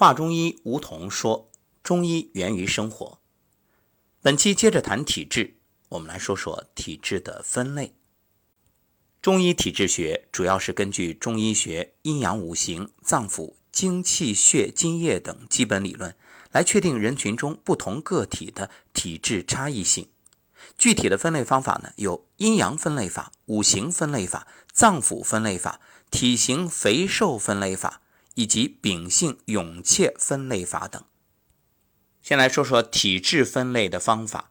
华中医吴桐说：“中医源于生活。”本期接着谈体质，我们来说说体质的分类。中医体质学主要是根据中医学阴阳五行、脏腑、精气血津液等基本理论，来确定人群中不同个体的体质差异性。具体的分类方法呢，有阴阳分类法、五行分类法、脏腑分类法、体型肥瘦分类法。以及秉性勇怯分类法等。先来说说体质分类的方法。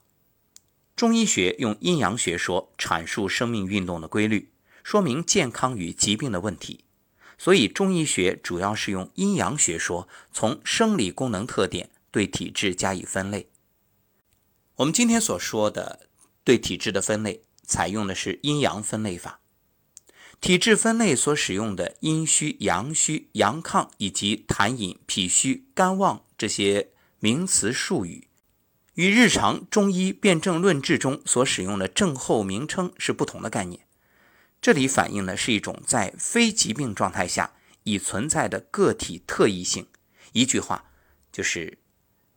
中医学用阴阳学说阐述生命运动的规律，说明健康与疾病的问题。所以中医学主要是用阴阳学说，从生理功能特点对体质加以分类。我们今天所说的对体质的分类，采用的是阴阳分类法。体质分类所使用的阴虚、阳虚、阳亢以及痰饮、脾虚、肝旺这些名词术语，与日常中医辨证论治中所使用的症候名称是不同的概念。这里反映的是一种在非疾病状态下已存在的个体特异性。一句话就是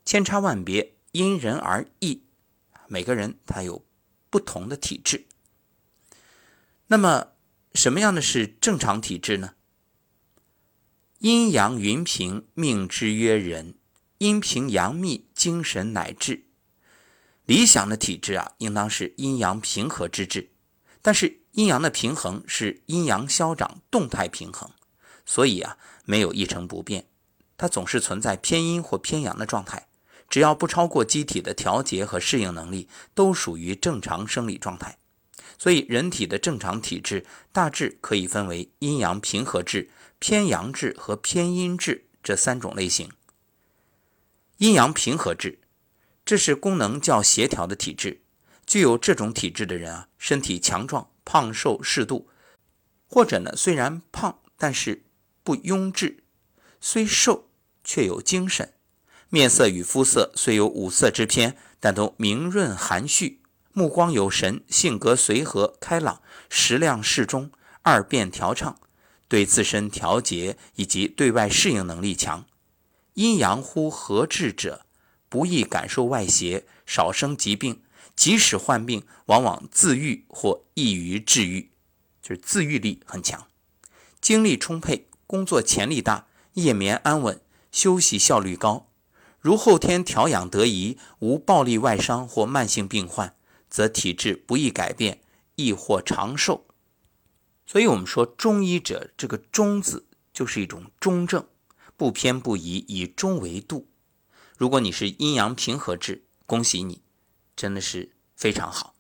千差万别，因人而异。每个人他有不同的体质。那么。什么样的是正常体质呢？阴阳匀平，命之曰人；阴平阳密，精神乃至。理想的体质啊，应当是阴阳平和之治。但是阴阳的平衡是阴阳消长，动态平衡，所以啊，没有一成不变，它总是存在偏阴或偏阳的状态。只要不超过机体的调节和适应能力，都属于正常生理状态。所以，人体的正常体质大致可以分为阴阳平和质、偏阳质和偏阴质这三种类型。阴阳平和质，这是功能较协调的体质。具有这种体质的人啊，身体强壮，胖瘦适度；或者呢，虽然胖，但是不慵志；虽瘦，却有精神。面色与肤色虽有五色之偏，但都明润含蓄。目光有神，性格随和开朗，食量适中，二便调畅，对自身调节以及对外适应能力强。阴阳乎合治者，不易感受外邪，少生疾病。即使患病，往往自愈或易于治愈，就是自愈力很强。精力充沛，工作潜力大，夜眠安稳，休息效率高。如后天调养得宜，无暴力外伤或慢性病患。则体质不易改变，亦或长寿。所以，我们说中医者，这个“中”字就是一种中正，不偏不倚，以中为度。如果你是阴阳平和质，恭喜你，真的是非常好。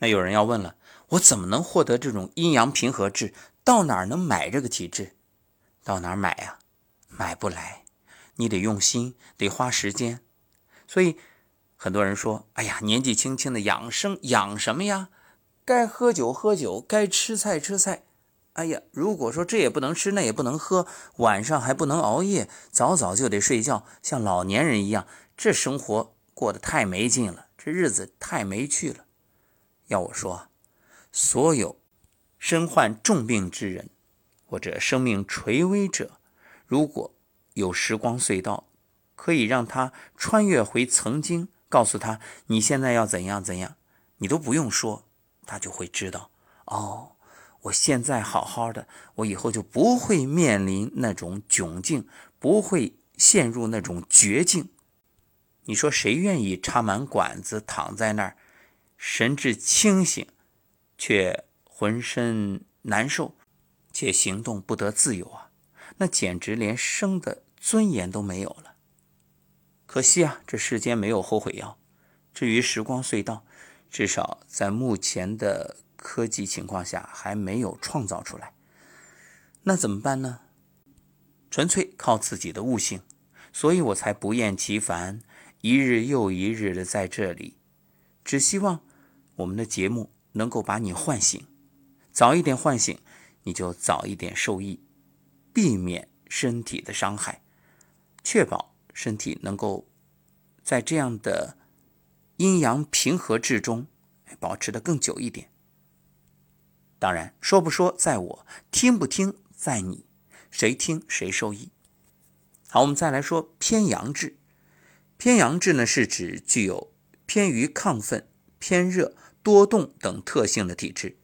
那有人要问了，我怎么能获得这种阴阳平和质？到哪儿能买这个体质？到哪儿买呀？买不来，你得用心，得花时间。所以。很多人说：“哎呀，年纪轻轻的养生养什么呀？该喝酒喝酒，该吃菜吃菜。哎呀，如果说这也不能吃，那也不能喝，晚上还不能熬夜，早早就得睡觉，像老年人一样，这生活过得太没劲了，这日子太没趣了。要我说，所有身患重病之人，或者生命垂危者，如果有时光隧道，可以让他穿越回曾经。”告诉他你现在要怎样怎样，你都不用说，他就会知道。哦，我现在好好的，我以后就不会面临那种窘境，不会陷入那种绝境。你说谁愿意插满管子躺在那儿，神志清醒，却浑身难受，且行动不得自由啊？那简直连生的尊严都没有了。可惜啊，这世间没有后悔药。至于时光隧道，至少在目前的科技情况下还没有创造出来。那怎么办呢？纯粹靠自己的悟性。所以我才不厌其烦，一日又一日的在这里，只希望我们的节目能够把你唤醒。早一点唤醒，你就早一点受益，避免身体的伤害，确保。身体能够在这样的阴阳平和之中保持的更久一点。当然，说不说在我，听不听在你，谁听谁受益。好，我们再来说偏阳质。偏阳质呢，是指具有偏于亢奋、偏热、多动等特性的体质。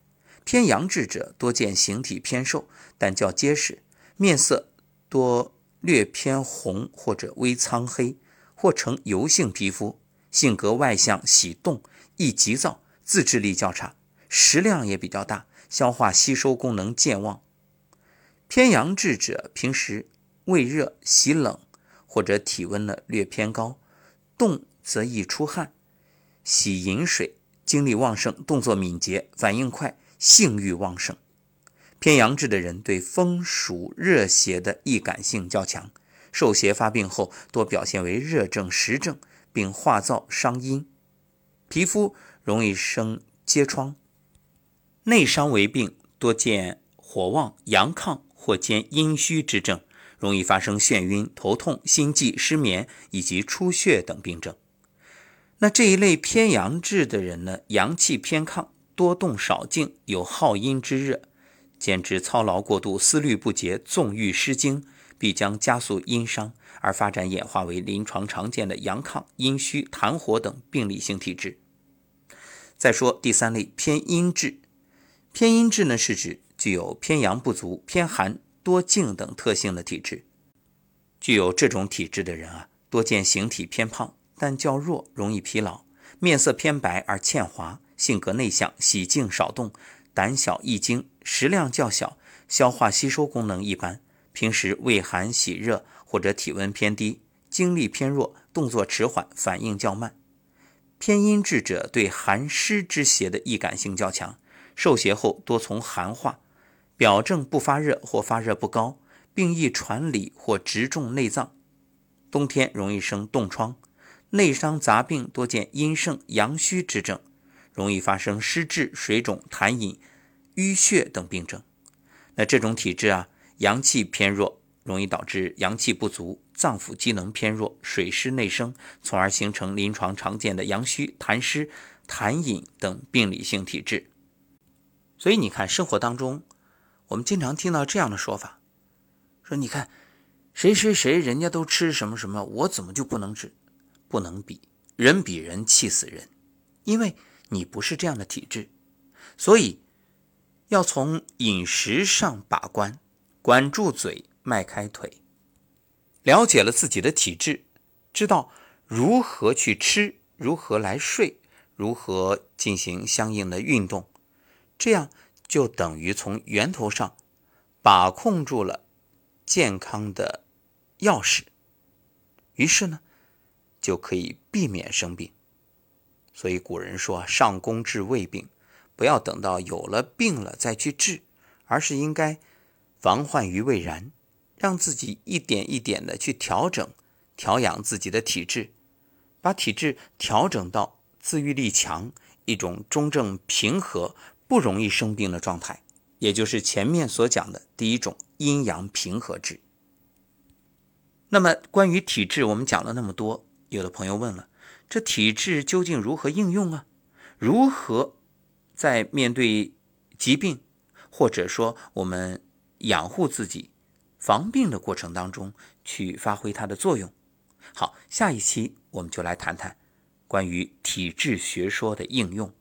偏阳质者多见形体偏瘦，但较结实，面色多略偏红或者微苍黑，或呈油性皮肤，性格外向、喜动、易急躁，自制力较差，食量也比较大，消化吸收功能健忘。偏阳质者平时。胃热、喜冷，或者体温呢略偏高，动则易出汗，喜饮水，精力旺盛，动作敏捷，反应快，性欲旺盛。偏阳质的人对风暑热邪的易感性较强，受邪发病后多表现为热症、实症，并化燥伤阴，皮肤容易生疖疮。内伤为病，多见火旺、阳亢或兼阴虚之症。容易发生眩晕、头痛、心悸、失眠以及出血等病症。那这一类偏阳质的人呢，阳气偏亢，多动少静，有好阴之热，简直操劳过度、思虑不节、纵欲失精，必将加速阴伤，而发展演化为临床常见的阳亢、阴虚、痰火等病理性体质。再说第三类偏阴质，偏阴质呢是指具有偏阳不足、偏寒。多静等特性的体质，具有这种体质的人啊，多见形体偏胖，但较弱，容易疲劳，面色偏白而欠滑，性格内向，喜静少动，胆小易惊，食量较小，消化吸收功能一般，平时畏寒喜热或者体温偏低，精力偏弱，动作迟缓，反应较慢。偏阴质者对寒湿之邪的易感性较强，受邪后多从寒化。表证不发热或发热不高，并易传里或直中内脏。冬天容易生冻疮，内伤杂病多见阴盛阳虚之症，容易发生湿滞、水肿、痰饮、淤血等病症。那这种体质啊，阳气偏弱，容易导致阳气不足，脏腑机能偏弱，水湿内生，从而形成临床常见的阳虚、痰湿、痰饮等病理性体质。所以你看，生活当中。我们经常听到这样的说法，说你看，谁谁谁人家都吃什么什么，我怎么就不能吃？不能比，人比人气死人，因为你不是这样的体质，所以要从饮食上把关，管住嘴，迈开腿，了解了自己的体质，知道如何去吃，如何来睡，如何进行相应的运动，这样。就等于从源头上把控住了健康的钥匙，于是呢，就可以避免生病。所以古人说：“上工治未病，不要等到有了病了再去治，而是应该防患于未然，让自己一点一点的去调整、调养自己的体质，把体质调整到自愈力强、一种中正平和。”不容易生病的状态，也就是前面所讲的第一种阴阳平和质。那么关于体质，我们讲了那么多，有的朋友问了：这体质究竟如何应用啊？如何在面对疾病，或者说我们养护自己、防病的过程当中去发挥它的作用？好，下一期我们就来谈谈关于体质学说的应用。